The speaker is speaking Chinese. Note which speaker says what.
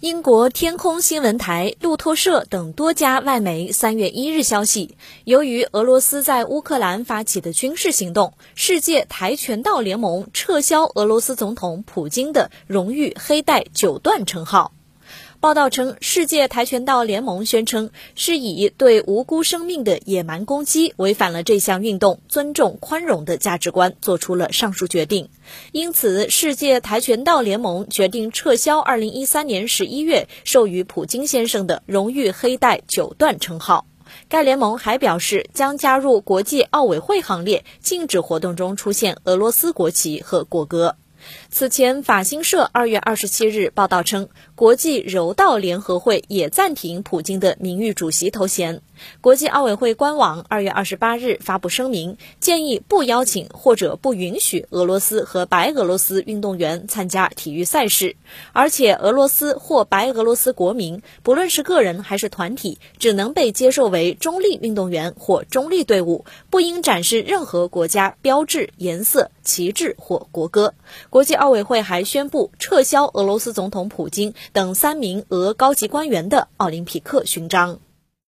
Speaker 1: 英国天空新闻台、路透社等多家外媒三月一日消息，由于俄罗斯在乌克兰发起的军事行动，世界跆拳道联盟撤销俄罗斯总统普京的荣誉黑带九段称号。报道称，世界跆拳道联盟宣称是以对无辜生命的野蛮攻击违反了这项运动尊重宽容的价值观，做出了上述决定。因此，世界跆拳道联盟决定撤销2013年11月授予普京先生的荣誉黑带九段称号。该联盟还表示，将加入国际奥委会行列，禁止活动中出现俄罗斯国旗和国歌。此前，法新社二月二十七日报道称，国际柔道联合会也暂停普京的名誉主席头衔。国际奥委会官网二月二十八日发布声明，建议不邀请或者不允许俄罗斯和白俄罗斯运动员参加体育赛事，而且俄罗斯或白俄罗斯国民，不论是个人还是团体，只能被接受为中立运动员或中立队伍，不应展示任何国家标志、颜色、旗帜或国歌。国际奥委会还宣布撤销俄罗斯总统普京等三名俄高级官员的奥林匹克勋章。